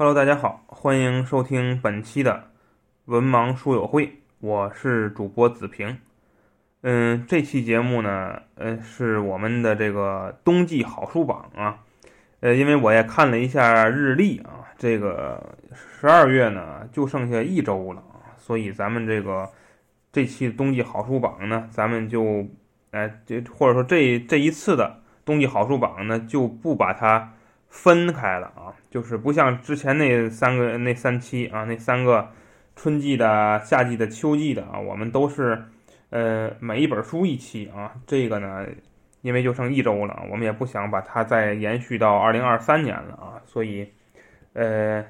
Hello，大家好，欢迎收听本期的文盲书友会，我是主播子平。嗯，这期节目呢，呃，是我们的这个冬季好书榜啊。呃，因为我也看了一下日历啊，这个十二月呢就剩下一周了，所以咱们这个这期冬季好书榜呢，咱们就，哎，这或者说这这一次的冬季好书榜呢，就不把它。分开了啊，就是不像之前那三个那三期啊，那三个春季的、夏季的、秋季的啊，我们都是呃每一本书一期啊。这个呢，因为就剩一周了，我们也不想把它再延续到二零二三年了啊，所以呃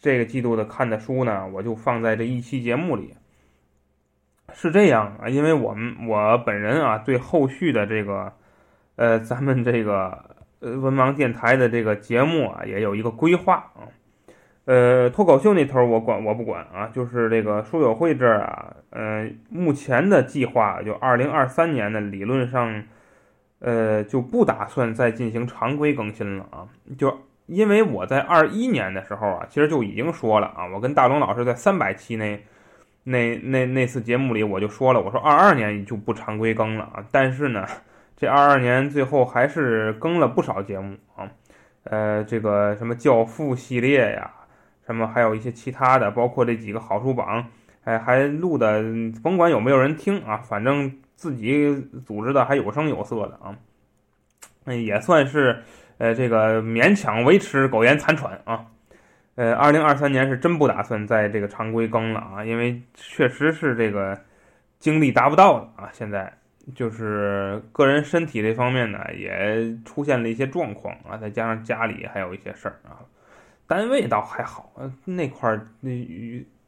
这个季度的看的书呢，我就放在这一期节目里。是这样啊，因为我们我本人啊，对后续的这个呃咱们这个。呃，文盲电台的这个节目啊，也有一个规划啊。呃，脱口秀那头我管我不管啊，就是这个书友会这儿啊，呃，目前的计划就二零二三年的理论上，呃，就不打算再进行常规更新了啊。就因为我在二一年的时候啊，其实就已经说了啊，我跟大龙老师在三百期那那那那次节目里我就说了，我说二二年就不常规更了啊，但是呢。这二二年最后还是更了不少节目啊，呃，这个什么教父系列呀，什么还有一些其他的，包括这几个好书榜，哎，还录的，甭管有没有人听啊，反正自己组织的还有声有色的啊，那也算是呃这个勉强维持苟延残喘啊，呃，二零二三年是真不打算在这个常规更了啊，因为确实是这个精力达不到了啊，现在。就是个人身体这方面呢，也出现了一些状况啊，再加上家里还有一些事儿啊，单位倒还好，那块儿那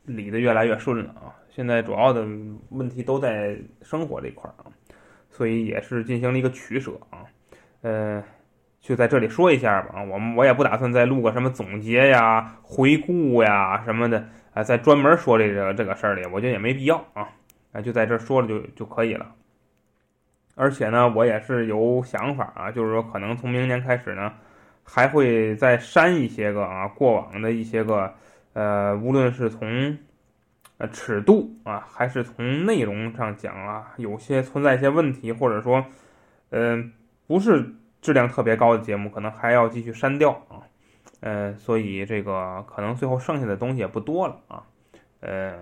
理的越来越顺了啊。现在主要的问题都在生活这块儿啊，所以也是进行了一个取舍啊。呃，就在这里说一下吧啊，我们我也不打算再录个什么总结呀、回顾呀什么的啊，再专门说这个这个事儿里，我觉得也没必要啊，啊，就在这说了就就可以了。而且呢，我也是有想法啊，就是说可能从明年开始呢，还会再删一些个啊过往的一些个，呃，无论是从呃尺度啊，还是从内容上讲啊，有些存在一些问题，或者说，嗯，不是质量特别高的节目，可能还要继续删掉啊，呃，所以这个可能最后剩下的东西也不多了啊，呃，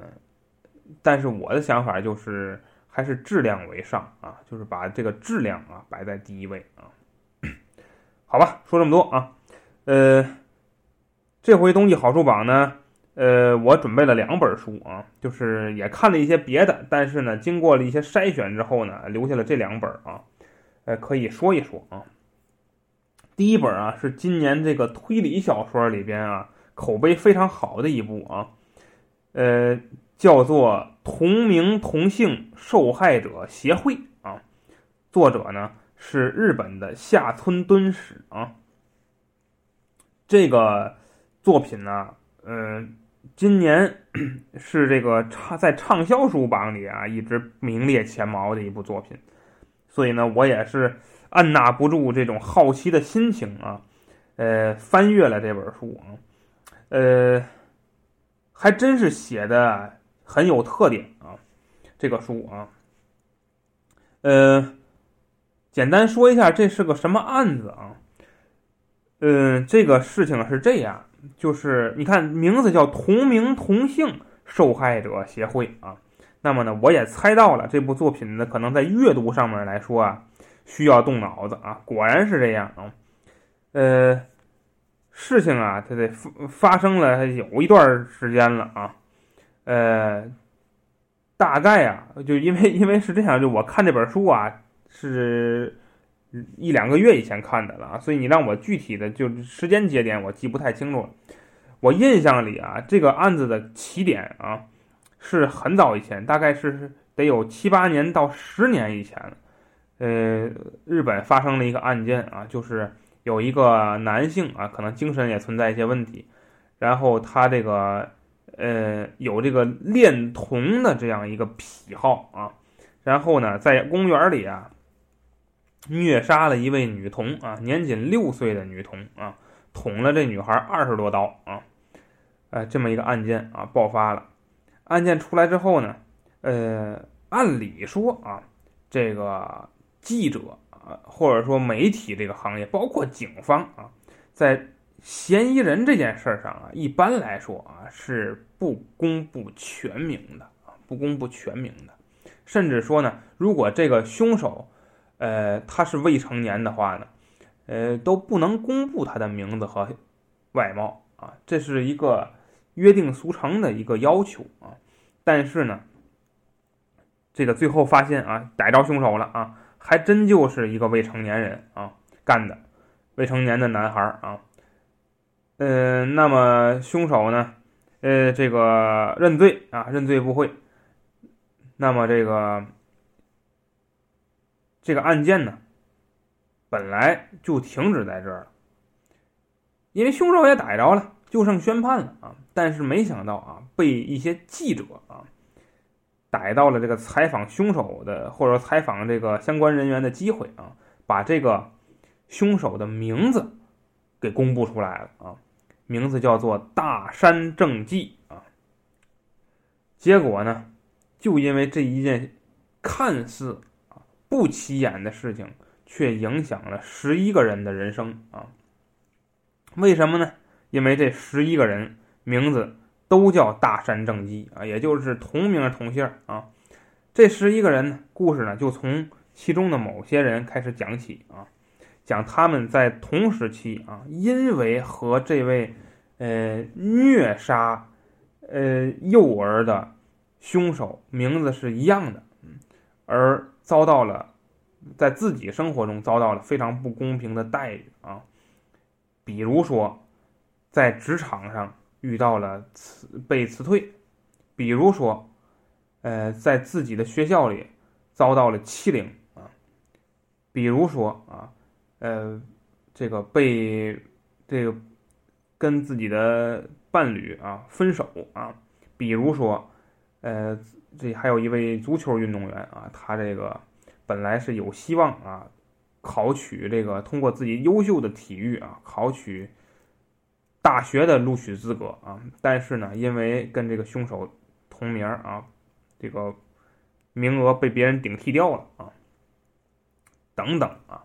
但是我的想法就是。还是质量为上啊，就是把这个质量啊摆在第一位啊。好吧，说这么多啊，呃，这回冬季好书榜呢，呃，我准备了两本书啊，就是也看了一些别的，但是呢，经过了一些筛选之后呢，留下了这两本啊，呃，可以说一说啊。第一本啊是今年这个推理小说里边啊口碑非常好的一部啊，呃。叫做同名同姓受害者协会啊，作者呢是日本的下村敦史啊。这个作品呢，嗯，今年 是这个畅在畅销书榜里啊一直名列前茅的一部作品，所以呢，我也是按捺不住这种好奇的心情啊，呃，翻阅了这本书啊，呃，还真是写的。很有特点啊，这个书啊，呃，简单说一下这是个什么案子啊？嗯，这个事情是这样，就是你看名字叫同名同姓受害者协会啊，那么呢，我也猜到了这部作品呢，可能在阅读上面来说啊，需要动脑子啊，果然是这样啊，呃，事情啊，它得发发生了有一段时间了啊。呃，大概啊，就因为因为是这样，就我看这本书啊，是一两个月以前看的了，所以你让我具体的就时间节点我记不太清楚。我印象里啊，这个案子的起点啊，是很早以前，大概是得有七八年到十年以前。呃，日本发生了一个案件啊，就是有一个男性啊，可能精神也存在一些问题，然后他这个。呃，有这个恋童的这样一个癖好啊，然后呢，在公园里啊，虐杀了一位女童啊，年仅六岁的女童啊，捅了这女孩二十多刀啊，呃，这么一个案件啊爆发了。案件出来之后呢，呃，按理说啊，这个记者啊，或者说媒体这个行业，包括警方啊，在嫌疑人这件事上啊，一般来说啊是不公布全名的啊，不公布全名的，甚至说呢，如果这个凶手，呃，他是未成年的话呢。呃，都不能公布他的名字和外貌啊，这是一个约定俗成的一个要求啊。但是呢，这个最后发现啊，逮着凶手了啊，还真就是一个未成年人啊干的，未成年的男孩啊。嗯，那么凶手呢，呃，这个认罪啊，认罪不讳。那么这个这个案件呢？本来就停止在这儿了，因为凶手也逮着了，就剩宣判了啊！但是没想到啊，被一些记者啊逮到了这个采访凶手的或者采访这个相关人员的机会啊，把这个凶手的名字给公布出来了啊，名字叫做大山正纪啊。结果呢，就因为这一件看似啊不起眼的事情。却影响了十一个人的人生啊！为什么呢？因为这十一个人名字都叫大山正纪啊，也就是同名同姓啊。这十一个人呢，故事呢就从其中的某些人开始讲起啊，讲他们在同时期啊，因为和这位呃虐杀呃幼儿的凶手名字是一样的，而遭到了。在自己生活中遭到了非常不公平的待遇啊，比如说，在职场上遇到了辞被辞退，比如说，呃，在自己的学校里遭到了欺凌啊，比如说啊，呃，这个被这个跟自己的伴侣啊分手啊，比如说，呃，这还有一位足球运动员啊，他这个。本来是有希望啊，考取这个通过自己优秀的体育啊，考取大学的录取资格啊，但是呢，因为跟这个凶手同名啊，这个名额被别人顶替掉了啊，等等啊，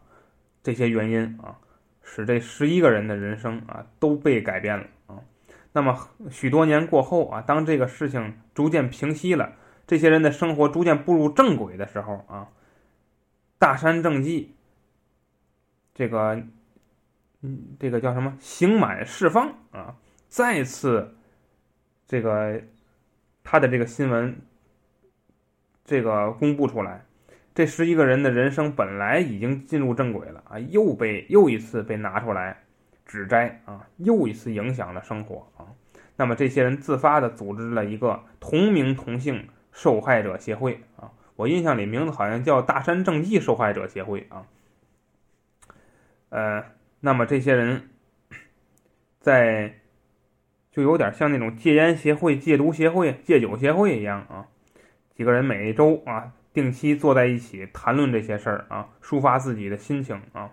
这些原因啊，使这十一个人的人生啊都被改变了啊。那么许多年过后啊，当这个事情逐渐平息了，这些人的生活逐渐步入正轨的时候啊。大山正纪，这个，嗯，这个叫什么？刑满释放啊！再次，这个他的这个新闻，这个公布出来，这十一个人的人生本来已经进入正轨了啊，又被又一次被拿出来指摘啊，又一次影响了生活啊。那么这些人自发的组织了一个同名同姓受害者协会啊。我印象里名字好像叫大山正纪受害者协会啊，呃，那么这些人，在就有点像那种戒烟协会、戒毒协会、戒酒协会一样啊，几个人每周啊定期坐在一起谈论这些事儿啊，抒发自己的心情啊，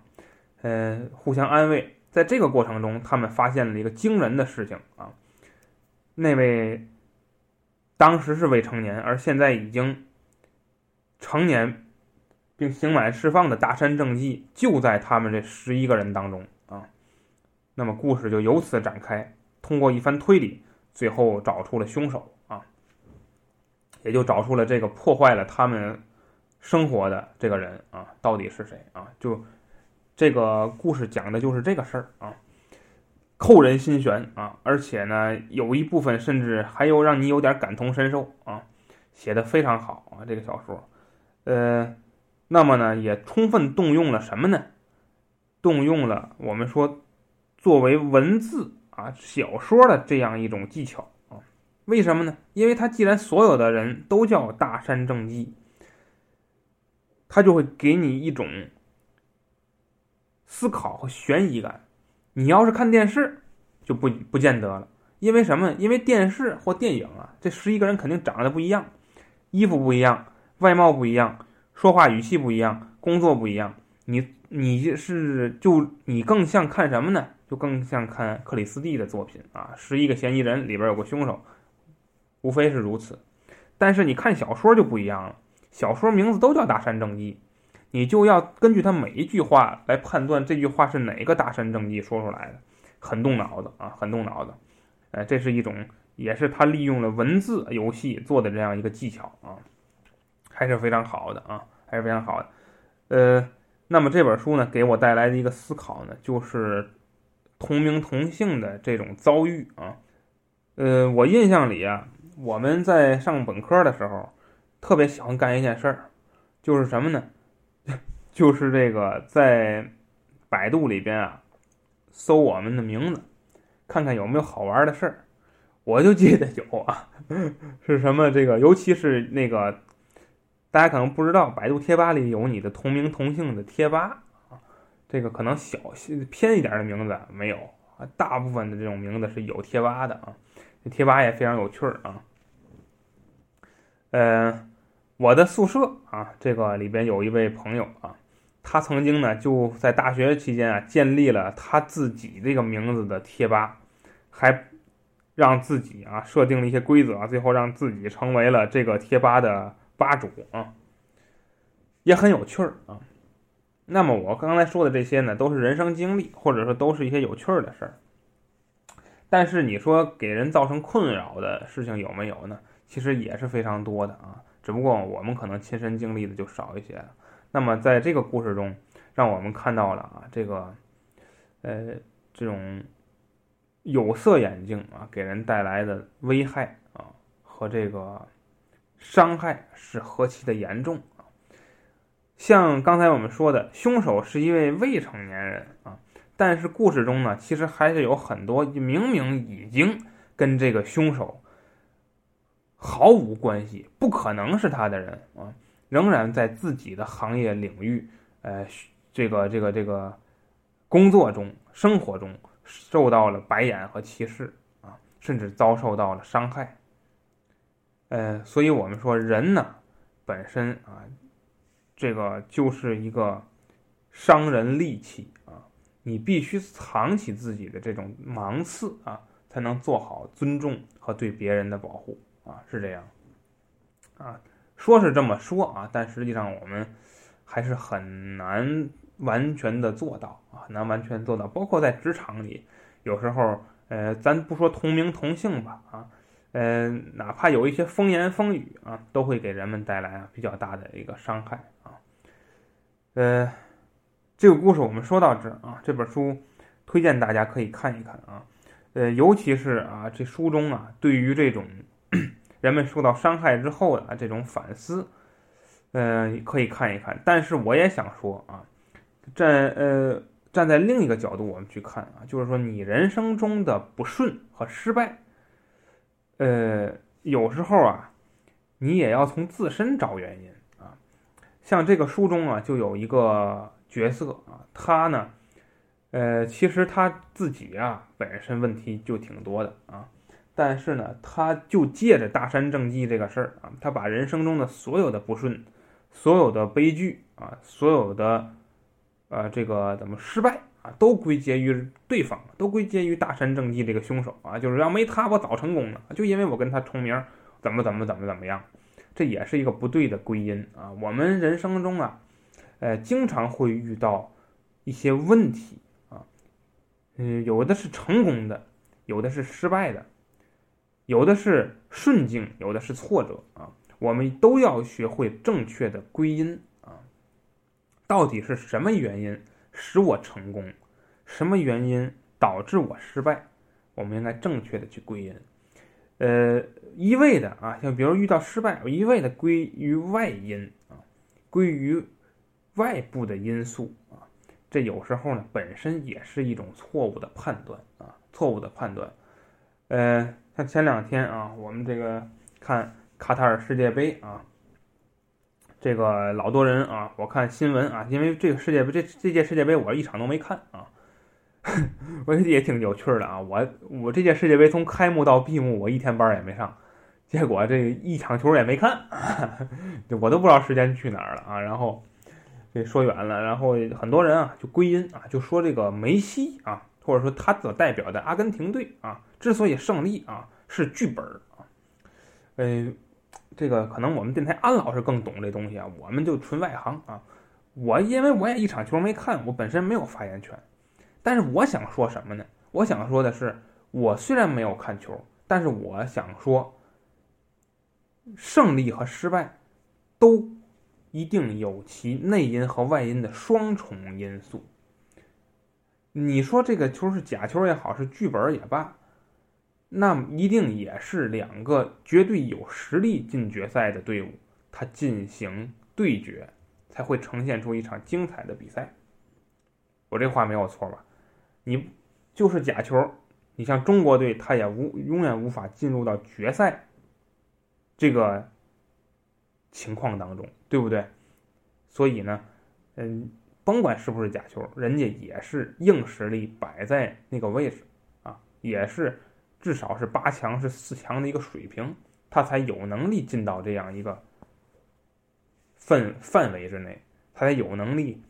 呃，互相安慰。在这个过程中，他们发现了一个惊人的事情啊，那位当时是未成年，而现在已经。成年并刑满释放的大山正纪就在他们这十一个人当中啊，那么故事就由此展开。通过一番推理，最后找出了凶手，也就找出了这个破坏了他们生活的这个人啊，到底是谁啊？就这个故事讲的就是这个事儿啊，扣人心弦啊，而且呢，有一部分甚至还有让你有点感同身受啊，写的非常好啊，这个小说。呃，那么呢，也充分动用了什么呢？动用了我们说作为文字啊小说的这样一种技巧。为什么呢？因为他既然所有的人都叫大山正纪，他就会给你一种思考和悬疑感。你要是看电视，就不不见得了。因为什么？因为电视或电影啊，这十一个人肯定长得不一样，衣服不一样。外貌不一样，说话语气不一样，工作不一样，你你是就你更像看什么呢？就更像看克里斯蒂的作品啊，十一个嫌疑人里边有个凶手，无非是如此。但是你看小说就不一样了，小说名字都叫大山正义，你就要根据他每一句话来判断这句话是哪个大山正义说出来的，很动脑子啊，很动脑子。呃，这是一种，也是他利用了文字游戏做的这样一个技巧啊，还是非常好的啊，还是非常好的。呃，那么这本书呢，给我带来的一个思考呢，就是同名同姓的这种遭遇啊。呃，我印象里啊。我们在上本科的时候，特别喜欢干一件事儿，就是什么呢？就是这个在百度里边啊，搜我们的名字，看看有没有好玩的事儿。我就记得有啊，是什么这个？尤其是那个，大家可能不知道，百度贴吧里有你的同名同姓的贴吧啊。这个可能小偏一点的名字没有啊，大部分的这种名字是有贴吧的啊。这贴吧也非常有趣儿啊。呃，我的宿舍啊，这个里边有一位朋友啊，他曾经呢就在大学期间啊建立了他自己这个名字的贴吧，还让自己啊设定了一些规则，最后让自己成为了这个贴吧的吧主啊，也很有趣儿啊。那么我刚才说的这些呢，都是人生经历，或者说都是一些有趣儿的事儿。但是你说给人造成困扰的事情有没有呢？其实也是非常多的啊，只不过我们可能亲身经历的就少一些了。那么在这个故事中，让我们看到了啊，这个，呃，这种有色眼镜啊给人带来的危害啊和这个伤害是何其的严重啊！像刚才我们说的，凶手是一位未成年人啊，但是故事中呢，其实还是有很多明明已经跟这个凶手。毫无关系，不可能是他的人啊，仍然在自己的行业领域，呃，这个这个这个工作中、生活中受到了白眼和歧视啊，甚至遭受到了伤害。呃，所以我们说人呢，本身啊，这个就是一个伤人利器，你必须藏起自己的这种芒刺啊，才能做好尊重和对别人的保护。啊，是这样，啊，说是这么说啊，但实际上我们还是很难完全的做到啊，很难完全做到。包括在职场里，有时候，呃，咱不说同名同姓吧，啊，呃，哪怕有一些风言风语啊，都会给人们带来啊比较大的一个伤害啊。呃，这个故事我们说到这啊，这本书推荐大家可以看一看啊，呃，尤其是啊，这书中啊，对于这种。人们受到伤害之后的这种反思，嗯，可以看一看。但是我也想说啊，站呃站在另一个角度我们去看啊，就是说你人生中的不顺和失败，呃，有时候啊，你也要从自身找原因啊。像这个书中啊，就有一个角色啊，他呢，呃，其实他自己啊本身问题就挺多的啊。但是呢，他就借着大山正纪这个事儿啊，他把人生中的所有的不顺、所有的悲剧啊、所有的呃这个怎么失败啊，都归结于对方，都归结于大山正纪这个凶手啊，就是要没他我早成功了，就因为我跟他重名，怎么怎么怎么怎么样，这也是一个不对的归因啊。我们人生中啊，呃，经常会遇到一些问题啊，嗯，有的是成功的，有的是失败的。有的是顺境，有的是挫折啊，我们都要学会正确的归因啊。到底是什么原因使我成功，什么原因导致我失败？我们应该正确的去归因。呃，一味的啊，像比如遇到失败，一味的归于外因啊，归于外部的因素啊，这有时候呢本身也是一种错误的判断啊，错误的判断，呃。像前两天啊，我们这个看卡塔尔世界杯啊，这个老多人啊，我看新闻啊，因为这个世界杯这这届世界杯我一场都没看啊，我也挺有趣的啊。我我这届世界杯从开幕到闭幕我一天班也没上，结果这一场球也没看，我都不知道时间去哪儿了啊。然后这说远了，然后很多人啊就归因啊，就说这个梅西啊或者说他所代表的阿根廷队啊，之所以胜利啊，是剧本啊。呃，这个可能我们电台安老师更懂这东西啊，我们就纯外行啊。我因为我也一场球没看，我本身没有发言权。但是我想说什么呢？我想说的是，我虽然没有看球，但是我想说，胜利和失败都一定有其内因和外因的双重因素。你说这个球是假球也好，是剧本也罢，那么一定也是两个绝对有实力进决赛的队伍，它进行对决。才会呈现出一场精彩的比赛。我这话没有错吧？你就是假球，你像中国队，他也无永远无法进入到决赛这个情况当中，对不对？所以呢，嗯，甭管是不是假球，人家也是硬实力摆在那个位置啊，也是至少是八强是四强的一个水平，他才有能力进到这样一个。范范围之内，他才有能力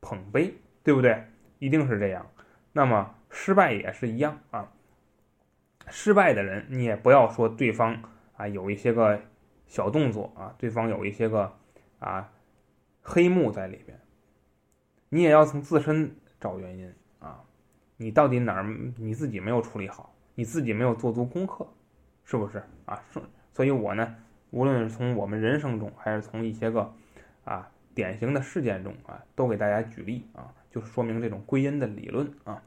捧杯，对不对？一定是这样。那么失败也是一样啊。失败的人，你也不要说对方啊有一些个小动作啊，对方有一些个啊黑幕在里边，你也要从自身找原因啊。你到底哪儿你自己没有处理好，你自己没有做足功课，是不是啊？所以，我呢。无论是从我们人生中，还是从一些个啊典型的事件中啊，都给大家举例啊，就说明这种归因的理论啊。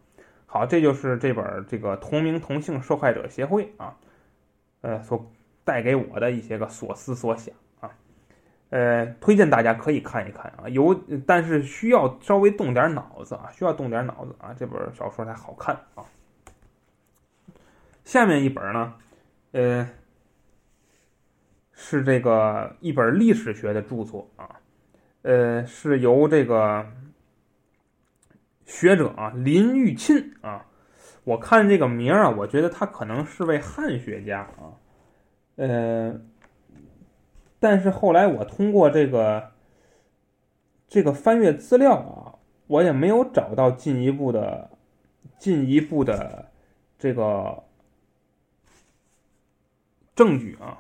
好，这就是这本这个同名同姓受害者协会啊，呃所带给我的一些个所思所想啊，呃，推荐大家可以看一看啊，有但是需要稍微动点脑子啊，需要动点脑子啊，这本小说才好看啊。下面一本呢，呃。是这个一本历史学的著作啊，呃，是由这个学者啊林玉沁啊，我看这个名啊，我觉得他可能是位汉学家啊，呃，但是后来我通过这个这个翻阅资料啊，我也没有找到进一步的进一步的这个证据啊。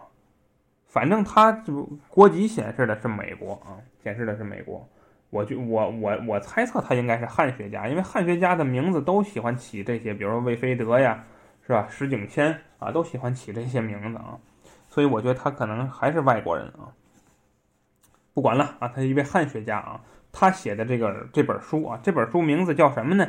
反正他就国籍显示的是美国啊，显示的是美国。我就我我我猜测他应该是汉学家，因为汉学家的名字都喜欢起这些，比如说魏飞德呀，是吧？石景谦啊，都喜欢起这些名字啊。所以我觉得他可能还是外国人啊。不管了啊，他是一位汉学家啊。他写的这个这本书啊，这本书名字叫什么呢？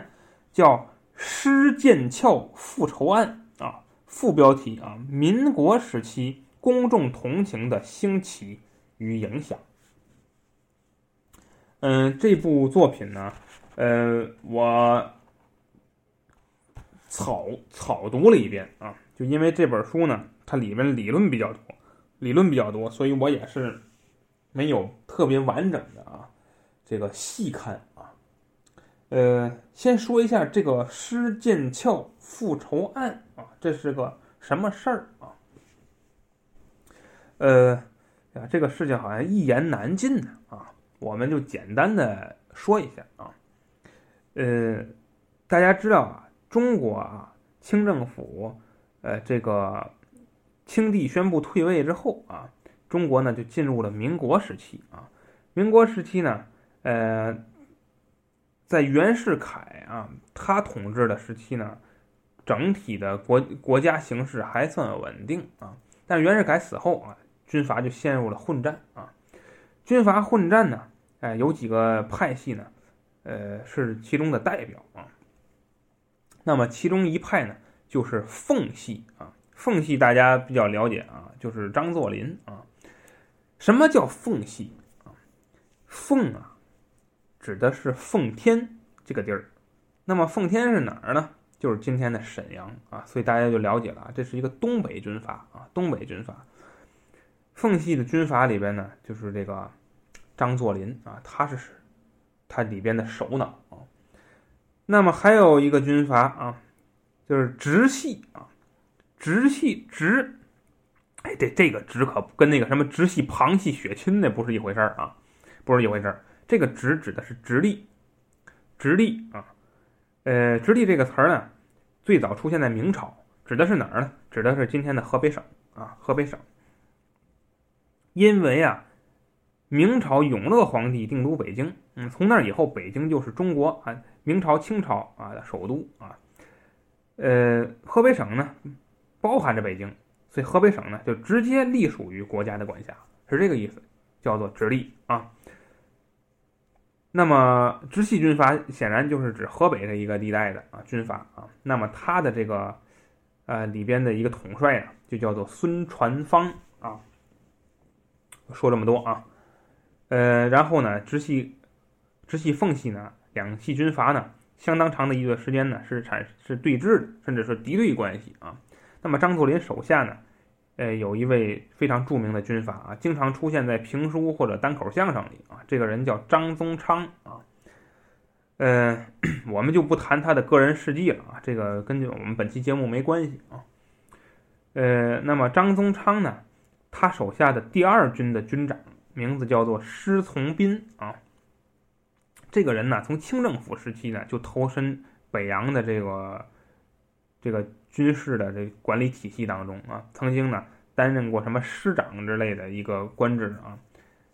叫《施剑鞘复仇案》啊。副标题啊，民国时期。公众同情的兴起与影响。嗯，这部作品呢，呃，我草草读了一遍啊，因为这本书呢，它里面理论比较多，理论比较多，所以我也是没有特别完整的啊，这个细看啊。呃，先说一下这个施剑翘复仇案啊，这是个什么事儿啊？呃，这个事情好像一言难尽呢啊，我们就简单的说一下啊。呃，大家知道啊，中国啊，清政府，呃，这个清帝宣布退位之后啊，中国呢就进入了民国时期啊。民国时期呢，呃，在袁世凯啊他统治的时期呢，整体的国国家形势还算稳定啊。但袁世凯死后啊。军阀就陷入了混战啊，军阀混战呢，哎，有几个派系呢，呃，是其中的代表啊。那么其中一派呢，就是奉系啊，奉系大家比较了解啊，就是张作霖啊。什么叫奉系啊？奉啊，指的是奉天这个地儿。那么奉天是哪儿呢？就是今天的沈阳啊。所以大家就了解了啊，这是一个东北军阀啊，东北军阀。奉系的军阀里边呢，就是这个张作霖啊，他是他里边的首脑啊。那么还有一个军阀啊，就是直系啊，直系直，哎，这这个直可跟那个什么直系旁系血亲那不是一回事儿啊，不是一回事儿。这个直指的是直隶，直隶啊，呃，直隶这个词儿呢，最早出现在明朝，指的是哪儿呢？指的是今天的河北省啊，河北省。因为啊，明朝永乐皇帝定都北京，嗯，从那以后，北京就是中国啊，明朝、清朝啊的首都啊。呃，河北省呢，包含着北京，所以河北省呢就直接隶属于国家的管辖，是这个意思，叫做直隶啊。那么直系军阀显然就是指河北这一个地带的啊军阀啊。那么他的这个呃里边的一个统帅呢，就叫做孙传芳啊。说这么多啊，呃，然后呢，直系、直系、奉系呢，两系军阀呢，相当长的一段时间呢是产是对峙的，甚至是敌对关系啊。那么张作霖手下呢，呃，有一位非常著名的军阀啊，经常出现在评书或者单口相声里啊，这个人叫张宗昌啊。呃，我们就不谈他的个人事迹了啊，这个跟我们本期节目没关系啊。呃，那么张宗昌呢？他手下的第二军的军长名字叫做施从斌啊。这个人呢，从清政府时期呢就投身北洋的这个这个军事的这管理体系当中啊，曾经呢担任过什么师长之类的一个官职啊。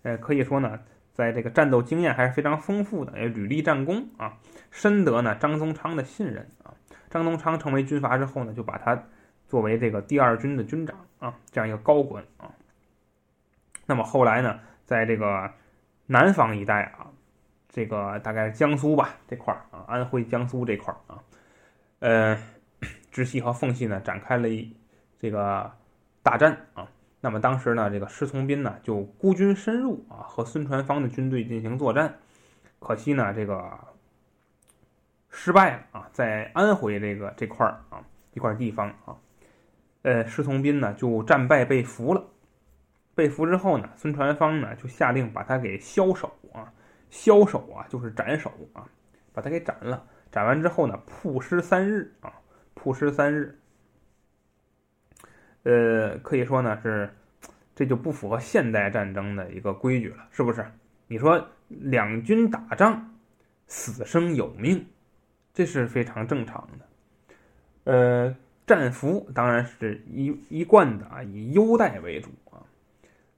呃，可以说呢，在这个战斗经验还是非常丰富的，也屡立战功啊，深得呢张宗昌的信任啊。张宗昌成为军阀之后呢，就把他。作为这个第二军的军长啊，这样一个高官啊，那么后来呢，在这个南方一带啊，这个大概是江苏吧这块儿啊，安徽、江苏这块儿啊，呃，直系和奉系呢展开了一这个大战啊。那么当时呢，这个施从斌呢就孤军深入啊，和孙传芳的军队进行作战，可惜呢这个失败了啊，在安徽这个这块儿啊一块地方啊。呃，施从斌呢就战败被俘了，被俘之后呢，孙传芳呢就下令把他给枭首啊，枭首啊就是斩首啊，把他给斩了。斩完之后呢，曝尸三日啊，曝尸三日。呃，可以说呢是，这就不符合现代战争的一个规矩了，是不是？你说两军打仗，死生有命，这是非常正常的。呃。战俘当然是一一贯的啊，以优待为主啊。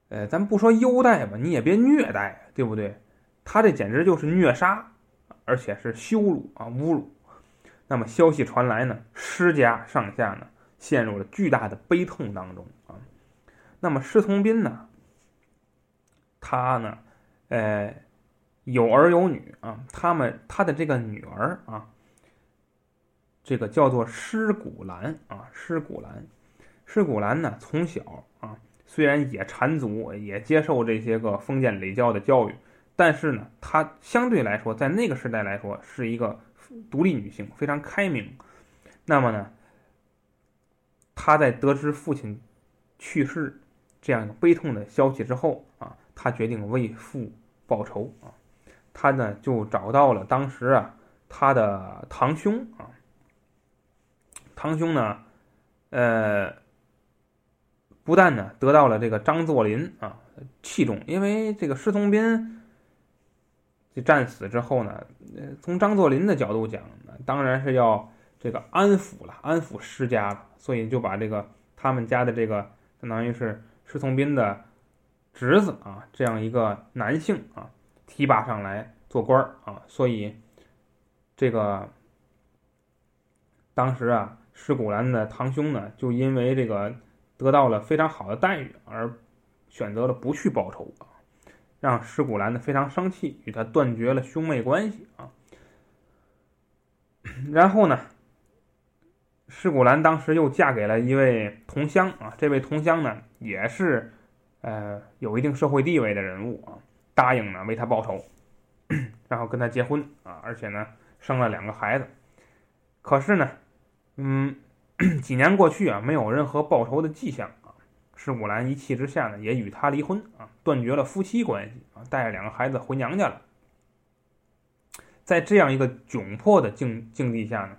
呃，咱不说优待吧，你也别虐待，对不对？他这简直就是虐杀，而且是羞辱啊，侮辱。那么消息传来呢，施家上下呢陷入了巨大的悲痛当中啊。那么施从斌呢，他呢，呃，有儿有女啊，他们他的这个女儿啊。这个叫做施古兰啊，施古兰，施古兰呢，从小啊，虽然也缠足，也接受这些个封建礼教的教育，但是呢，她相对来说，在那个时代来说，是一个独立女性，非常开明。那么呢，她在得知父亲去世这样悲痛的消息之后啊，她决定为父报仇啊，她呢就找到了当时啊，她的堂兄啊。堂兄呢，呃，不但呢得到了这个张作霖啊器重，因为这个施从斌这战死之后呢，从张作霖的角度讲，当然是要这个安抚了，安抚施家了，所以就把这个他们家的这个相当于是施从斌的侄子啊这样一个男性啊提拔上来做官啊，所以这个当时啊。施古兰的堂兄呢，就因为这个得到了非常好的待遇，而选择了不去报仇啊，让施古兰呢非常生气，与他断绝了兄妹关系啊。然后呢，施古兰当时又嫁给了一位同乡啊，这位同乡呢也是呃有一定社会地位的人物啊，答应呢为他报仇，然后跟他结婚啊，而且呢生了两个孩子，可是呢。嗯，几年过去啊，没有任何报仇的迹象施古兰一气之下呢，也与他离婚啊，断绝了夫妻关系啊，带着两个孩子回娘家了。在这样一个窘迫的境境地下呢，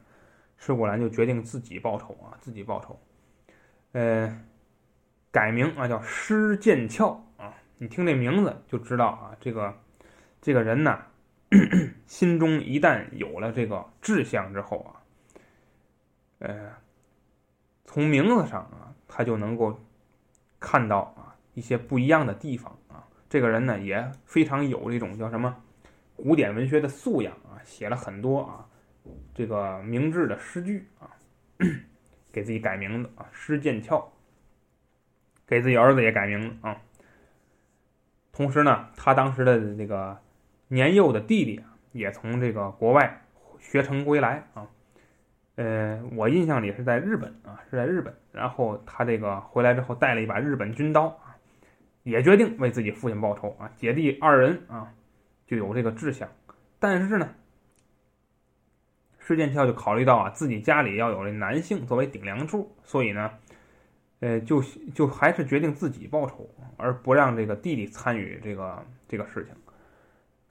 施古兰就决定自己报仇啊，自己报仇。呃，改名啊，叫施剑翘啊。你听这名字就知道啊，这个这个人呢，心中一旦有了这个志向之后啊，呃，从名字上啊，他就能够看到啊一些不一样的地方啊。这个人呢也非常有这种叫什么古典文学的素养啊，写了很多啊这个明智的诗句啊，给自己改名字啊，施剑翘，给自己儿子也改名字啊。同时呢，他当时的那个年幼的弟弟啊，也从这个国外学成归来啊。呃，我印象里是在日本啊，是在日本。然后他这个回来之后，带了一把日本军刀啊，也决定为自己父亲报仇啊。姐弟二人啊，就有这个志向。但是呢，施剑翘就考虑到啊，自己家里要有这男性作为顶梁柱，所以呢。呃，就就还是决定自己报仇，而不让这个弟弟参与这个这个事情。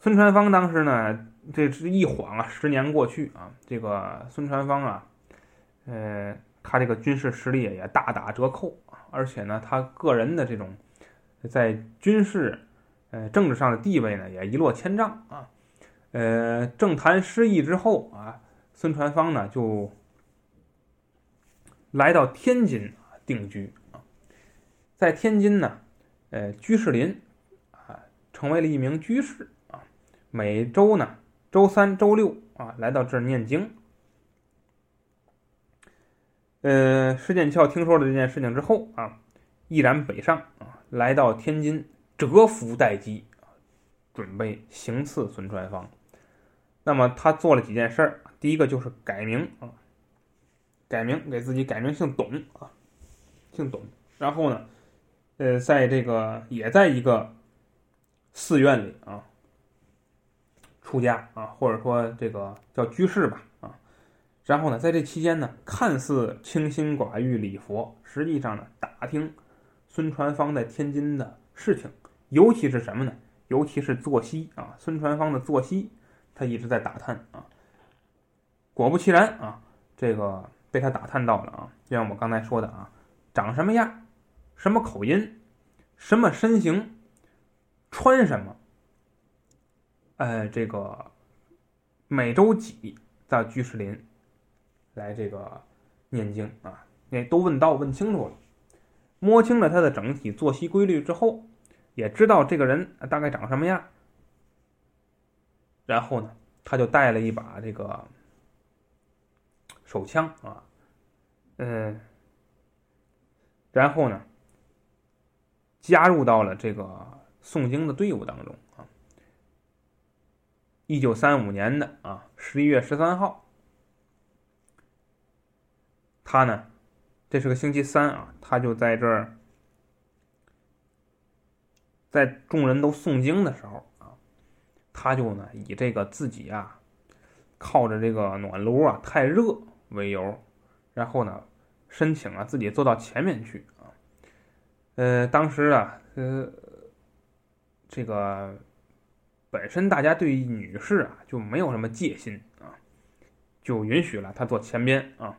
孙传芳当时呢，这是一晃啊，十年过去啊，这个孙传芳啊，呃，他这个军事实力也大打折扣，而且呢，他个人的这种在军事、呃政治上的地位呢，也一落千丈啊。呃，政坛失意之后啊，孙传芳呢就来到天津。定居啊，在天津呢，呃，居士林啊，成为了一名居士啊。每周呢，周三、周六啊，来到这儿念经。呃，施剑翘听说了这件事情之后啊，毅然北上啊，来到天津蛰伏待机，准备行刺孙传芳。那么他做了几件事儿，第一个就是改名啊，改名给自己改名姓董啊。姓董，然后呢，呃，在这个也在一个寺院里啊出家啊，或者说这个叫居士吧啊，然后呢，在这期间呢，看似清心寡欲礼佛，实际上呢，打听孙传芳在天津的事情，尤其是什么呢？尤其是作息啊，孙传芳的作息，他一直在打探啊。果不其然啊，这个被他打探到了啊，就像我刚才说的啊。长什么样，什么口音，什么身形，穿什么？呃，这个每周几到居士林来这个念经啊？那都问到问清楚了，摸清了他的整体作息规律之后，也知道这个人大概长什么样。然后呢，他就带了一把这个手枪啊，嗯。然后呢，加入到了这个诵经的队伍当中。一九三五年的啊十一月十三号，他呢，这是个星期三啊，他就在这儿，在众人都诵经的时候啊，他就呢以这个自己啊靠着这个暖炉啊太热为由，然后呢。申请啊，自己坐到前面去啊。呃，当时啊，呃，这个本身大家对于女士啊就没有什么戒心啊，就允许了她坐前边啊。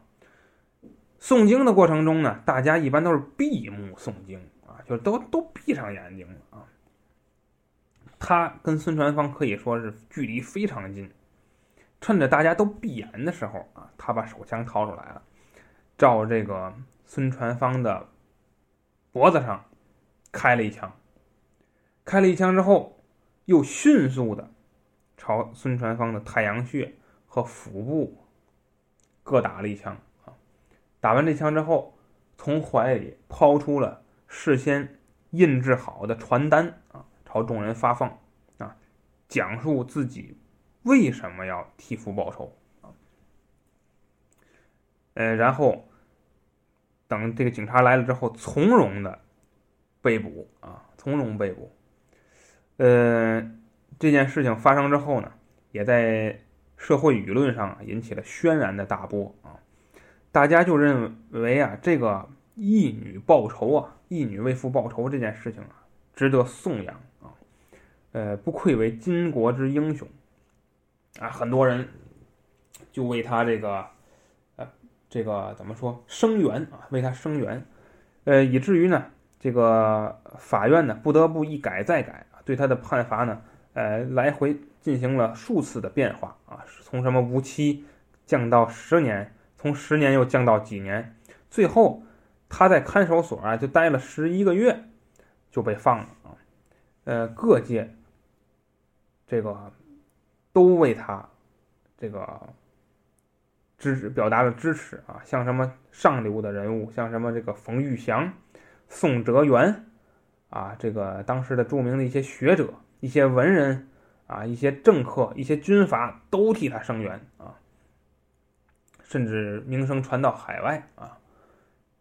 诵经的过程中呢，大家一般都是闭目诵经啊，就都都闭上眼睛了啊。他跟孙传芳可以说是距离非常近，趁着大家都闭眼的时候啊，他把手枪掏出来了。照这个孙传芳的脖子上开了一枪，开了一枪之后，又迅速的朝孙传芳的太阳穴和腹部各打了一枪啊！打完这枪之后，从怀里抛出了事先印制好的传单啊，朝众人发放啊，讲述自己为什么要替父报仇啊！呃，然后。等这个警察来了之后，从容的被捕啊，从容被捕。呃，这件事情发生之后呢，也在社会舆论上引起了轩然的大波啊。大家就认为啊，这个义女报仇啊，义女为父报仇这件事情啊，值得颂扬啊。呃，不愧为巾帼之英雄啊，很多人就为他这个呃。这个怎么说？声援啊，为他声援，呃，以至于呢，这个法院呢不得不一改再改，对他的判罚呢，呃，来回进行了数次的变化啊，从什么无期降到十年，从十年又降到几年，最后他在看守所啊就待了十一个月，就被放了啊。呃，各界这个都为他这个支持表达了支持啊，像什么上流的人物，像什么这个冯玉祥、宋哲元啊，这个当时的著名的一些学者。一些文人啊，一些政客，一些军阀都替他声援啊，甚至名声传到海外啊。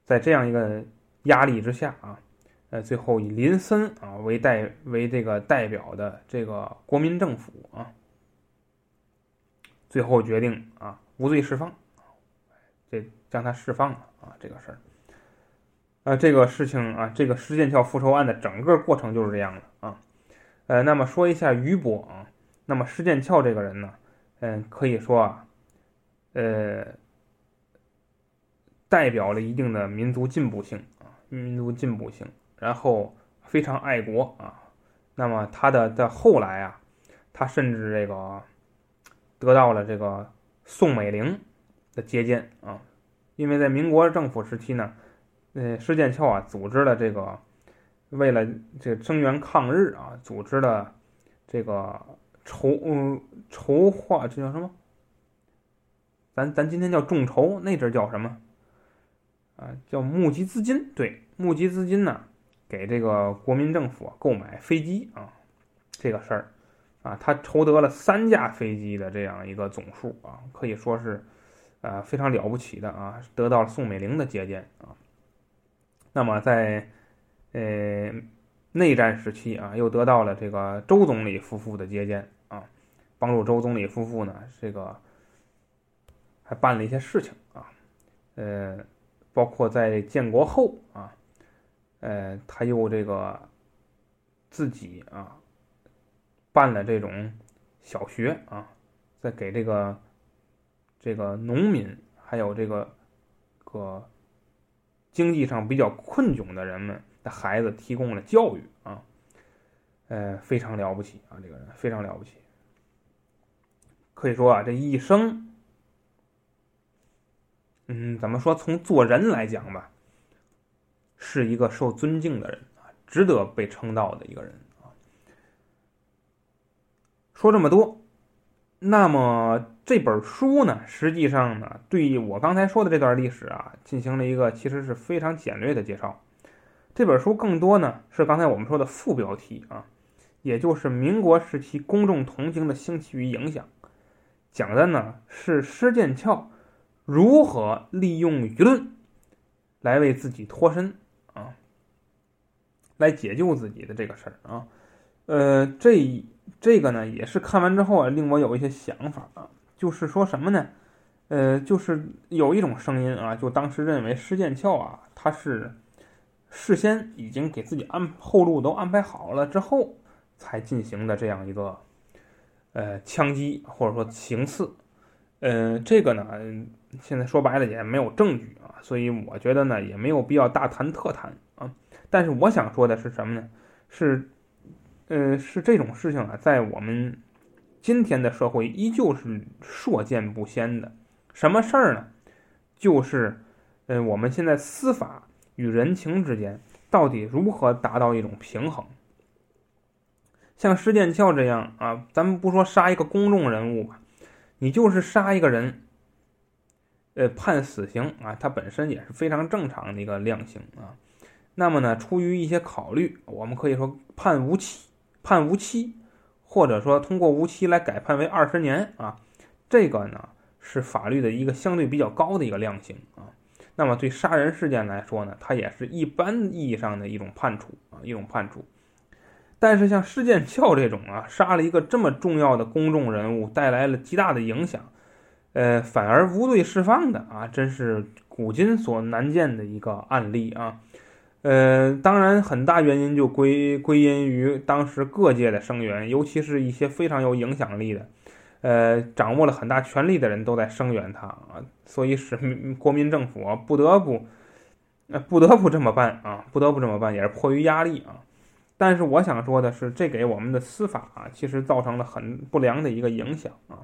在这样一个压力之下啊，呃，最后以林森啊为代为这个代表的这个国民政府啊，最后决定啊无罪释放，这将他释放了啊这个事儿。啊，这个事情啊，这个施剑翘复仇案的整个过程就是这样的啊。呃，那么说一下余波啊，那么施剑翘这个人呢，嗯，可以说啊，呃，代表了一定的民族进步性啊，民族进步性，然后非常爱国啊，那么他的在后来啊，他甚至这个得到了这个宋美龄的接见啊，因为在民国政府时期呢，呃，施剑翘啊组织了这个。为了这个声援抗日啊，组织的这个筹嗯筹划，这叫什么？咱咱今天叫众筹，那阵叫什么？啊，叫募集资金。对，募集资金呢，给这个国民政府购买飞机啊，这个事儿啊，他筹得了三架飞机的这样一个总数啊，可以说是啊非常了不起的啊，得到了宋美龄的接见啊。那么在呃，内战时期啊，又得到了这个周总理夫妇的接见啊，帮助周总理夫妇呢，这个还办了一些事情啊，呃，包括在建国后啊，呃，他又这个自己啊办了这种小学啊，在给这个这个农民还有这个个经济上比较困窘的人们。的孩子提供了教育啊，呃，非常了不起啊，这个人非常了不起。可以说啊，这一生，嗯，怎么说？从做人来讲吧，是一个受尊敬的人，值得被称道的一个人啊。说这么多，那么这本书呢，实际上呢，对我刚才说的这段历史啊，进行了一个其实是非常简略的介绍。这本书更多呢是刚才我们说的副标题啊，也就是民国时期公众同情的兴起与影响，讲的呢是施剑翘如何利用舆论来为自己脱身啊，来解救自己的这个事儿啊，呃，这这个呢也是看完之后啊令我有一些想法啊，就是说什么呢？呃，就是有一种声音啊，就当时认为施剑翘啊他是。事先已经给自己安后路都安排好了之后，才进行的这样一个呃枪击或者说行刺，呃，这个呢现在说白了也没有证据啊，所以我觉得呢也没有必要大谈特谈啊。但是我想说的是什么呢？是呃是这种事情啊，在我们今天的社会依旧是硕见不鲜的。什么事儿呢？就是呃我们现在司法。与人情之间到底如何达到一种平衡？像施剑翘这样啊，咱们不说杀一个公众人物吧，你就是杀一个人，呃，判死刑啊，它本身也是非常正常的一个量刑啊。那么呢，出于一些考虑，我们可以说判无期，判无期，或者说通过无期来改判为二十年啊，这个呢是法律的一个相对比较高的一个量刑啊。那么对杀人事件来说呢，它也是一般意义上的一种判处啊，一种判处。但是像施剑翘这种啊，杀了一个这么重要的公众人物，带来了极大的影响，呃，反而无罪释放的啊，真是古今所难见的一个案例啊。呃，当然很大原因就归归因于当时各界的声援，尤其是一些非常有影响力的。呃，掌握了很大权力的人都在声援他啊，所以使国民政府不得不，呃，不得不这么办啊，不得不这么办，也是迫于压力啊。但是我想说的是，这给我们的司法啊，其实造成了很不良的一个影响啊。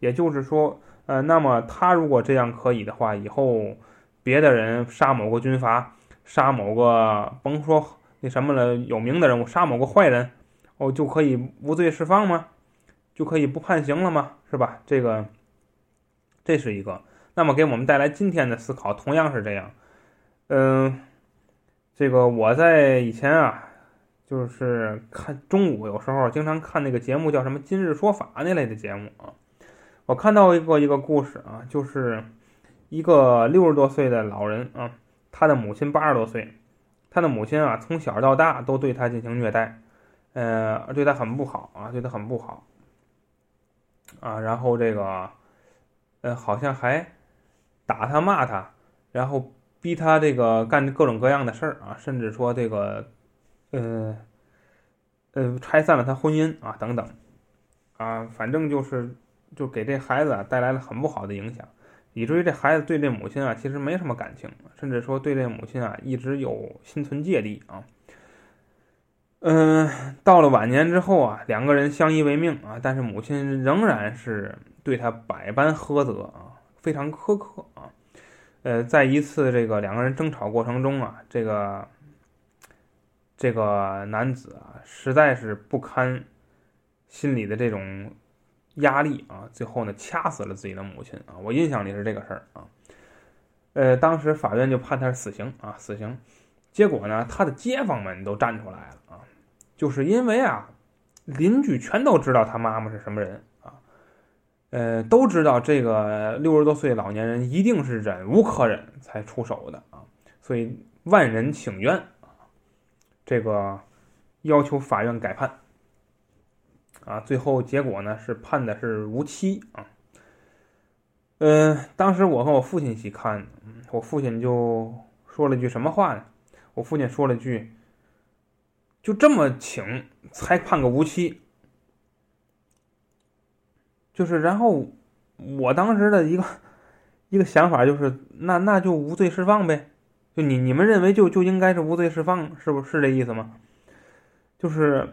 也就是说，呃，那么他如果这样可以的话，以后别的人杀某个军阀，杀某个甭说那什么了有名的人物，杀某个坏人，哦，就可以无罪释放吗？就可以不判刑了吗？是吧？这个，这是一个。那么给我们带来今天的思考，同样是这样。嗯，这个我在以前啊。就是看中午有时候经常看那个节目，叫什么《今日说法》那类的节目啊。我看到一个一个故事啊，就是一个六十多岁的老人啊，他的母亲八十多岁，他的母亲啊从小到大都对他进行虐待，呃，对他很不好啊，对他很不好啊。然后这个呃，好像还打他骂他，然后逼他这个干各种各样的事儿啊，甚至说这个。呃，呃，拆散了他婚姻啊，等等，啊，反正就是，就给这孩子啊带来了很不好的影响，以至于这孩子对这母亲啊其实没什么感情，甚至说对这母亲啊一直有心存芥蒂啊。嗯，到了晚年之后啊，两个人相依为命啊，但是母亲仍然是对他百般苛责啊，非常苛刻啊。呃，在一次这个两个人争吵过程中啊，这个。这个男子啊，实在是不堪心里的这种压力啊，最后呢，掐死了自己的母亲啊。我印象里是这个事儿啊。呃，当时法院就判他是死刑啊，死刑。结果呢，他的街坊们都站出来了啊，就是因为啊，邻居全都知道他妈妈是什么人啊，呃，都知道这个六十多岁老年人一定是忍无可忍才出手的啊，所以万人请愿啊。这个要求法院改判啊，最后结果呢是判的是无期啊。嗯，当时我和我父亲一起看，我父亲就说了句什么话呢？我父亲说了句：“就这么请才判个无期。”就是，然后我当时的一个一个想法就是，那那就无罪释放呗。就你你们认为就就应该是无罪释放，是不是这意思吗？就是，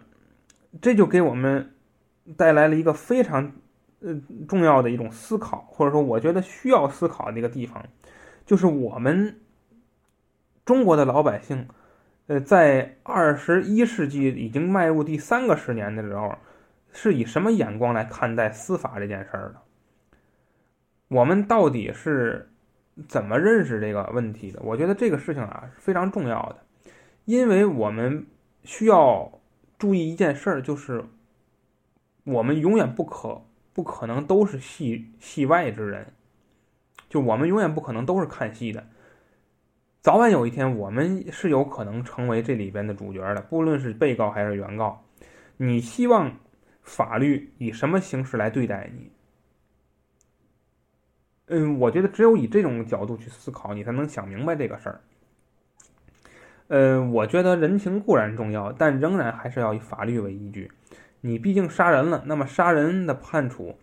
这就给我们带来了一个非常呃重要的一种思考，或者说我觉得需要思考的一个地方，就是我们中国的老百姓，呃，在二十一世纪已经迈入第三个十年的时候，是以什么眼光来看待司法这件事儿的？我们到底是？怎么认识这个问题的？我觉得这个事情啊是非常重要的，因为我们需要注意一件事儿，就是我们永远不可不可能都是戏戏外之人，就我们永远不可能都是看戏的，早晚有一天我们是有可能成为这里边的主角的，不论是被告还是原告。你希望法律以什么形式来对待你？嗯，我觉得只有以这种角度去思考，你才能想明白这个事儿。嗯，我觉得人情固然重要，但仍然还是要以法律为依据。你毕竟杀人了，那么杀人的判处，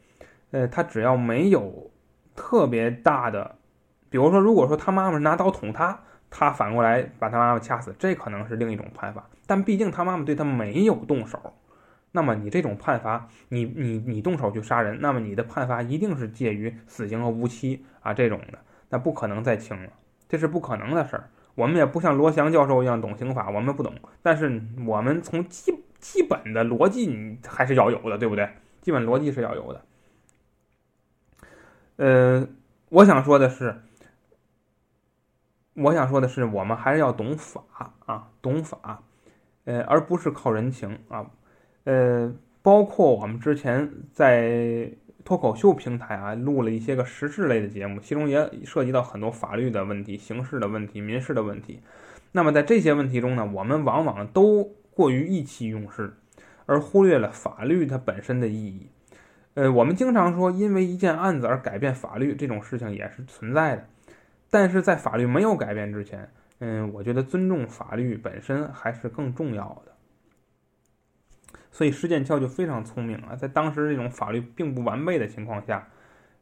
呃，他只要没有特别大的，比如说，如果说他妈妈拿刀捅他，他反过来把他妈妈掐死，这可能是另一种判法。但毕竟他妈妈对他没有动手。那么你这种判罚，你你你动手去杀人，那么你的判罚一定是介于死刑和无期啊这种的，那不可能再轻了，这是不可能的事儿。我们也不像罗翔教授一样懂刑法，我们不懂，但是我们从基基本的逻辑你还是要有的，对不对？基本逻辑是要有的。呃，我想说的是，我想说的是，我们还是要懂法啊，懂法，呃，而不是靠人情啊。呃，包括我们之前在脱口秀平台啊录了一些个时事类的节目，其中也涉及到很多法律的问题、刑事的问题、民事的问题。那么在这些问题中呢，我们往往都过于意气用事，而忽略了法律它本身的意义。呃，我们经常说，因为一件案子而改变法律这种事情也是存在的，但是在法律没有改变之前，嗯，我觉得尊重法律本身还是更重要的。所以施剑翘就非常聪明啊，在当时这种法律并不完备的情况下，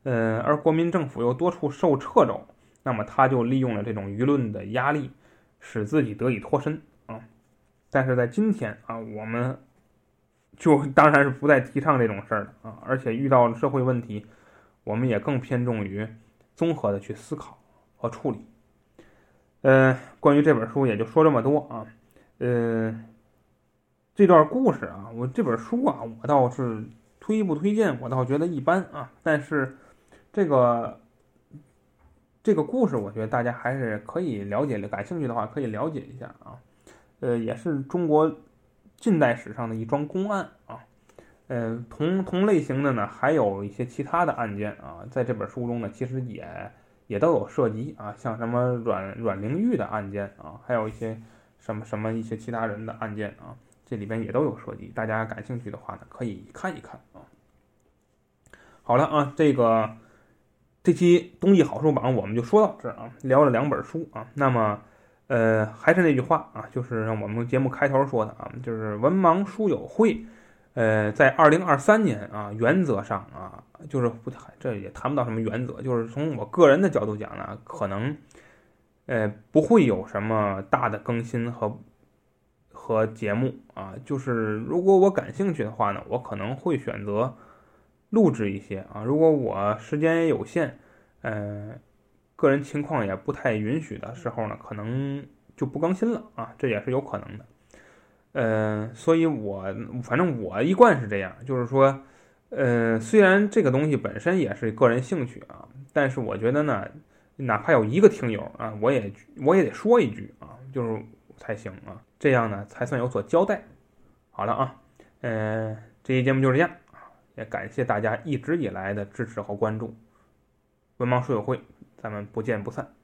呃，而国民政府又多处受掣肘，那么他就利用了这种舆论的压力，使自己得以脱身。但是在今天啊，我们就当然是不再提倡这种事儿了啊，而且遇到社会问题，我们也更偏重于综合的去思考和处理。呃，关于这本书也就说这么多啊。呃，这段故事啊，我这本书啊，我倒是推不推荐，我倒觉得一般啊。但是这个这个故事，我觉得大家还是可以了解的，感兴趣的话可以了解一下啊。呃，也是中国近代史上的一桩公案啊。呃，同同类型的呢，还有一些其他的案件啊，在这本书中呢，其实也。也都有涉及啊，像什么阮阮玲玉的案件啊，还有一些什么什么一些其他人的案件啊，这里边也都有涉及。大家感兴趣的话呢，可以看一看啊。好了啊，这个这期冬季好书榜我们就说到这儿啊，聊了两本书啊。那么呃，还是那句话啊，就是我们节目开头说的啊，就是文盲书友会。呃，在二零二三年啊，原则上啊，就是不，这也谈不到什么原则，就是从我个人的角度讲呢，可能，呃，不会有什么大的更新和和节目啊，就是如果我感兴趣的话呢，我可能会选择录制一些啊，如果我时间也有限，呃，个人情况也不太允许的时候呢，可能就不更新了啊，这也是有可能的。呃，所以我反正我一贯是这样，就是说，呃，虽然这个东西本身也是个人兴趣啊，但是我觉得呢，哪怕有一个听友啊，我也我也得说一句啊，就是才行啊，这样呢才算有所交代。好了啊，嗯，这期节目就是这样，也感谢大家一直以来的支持和关注，文盲书友会，咱们不见不散。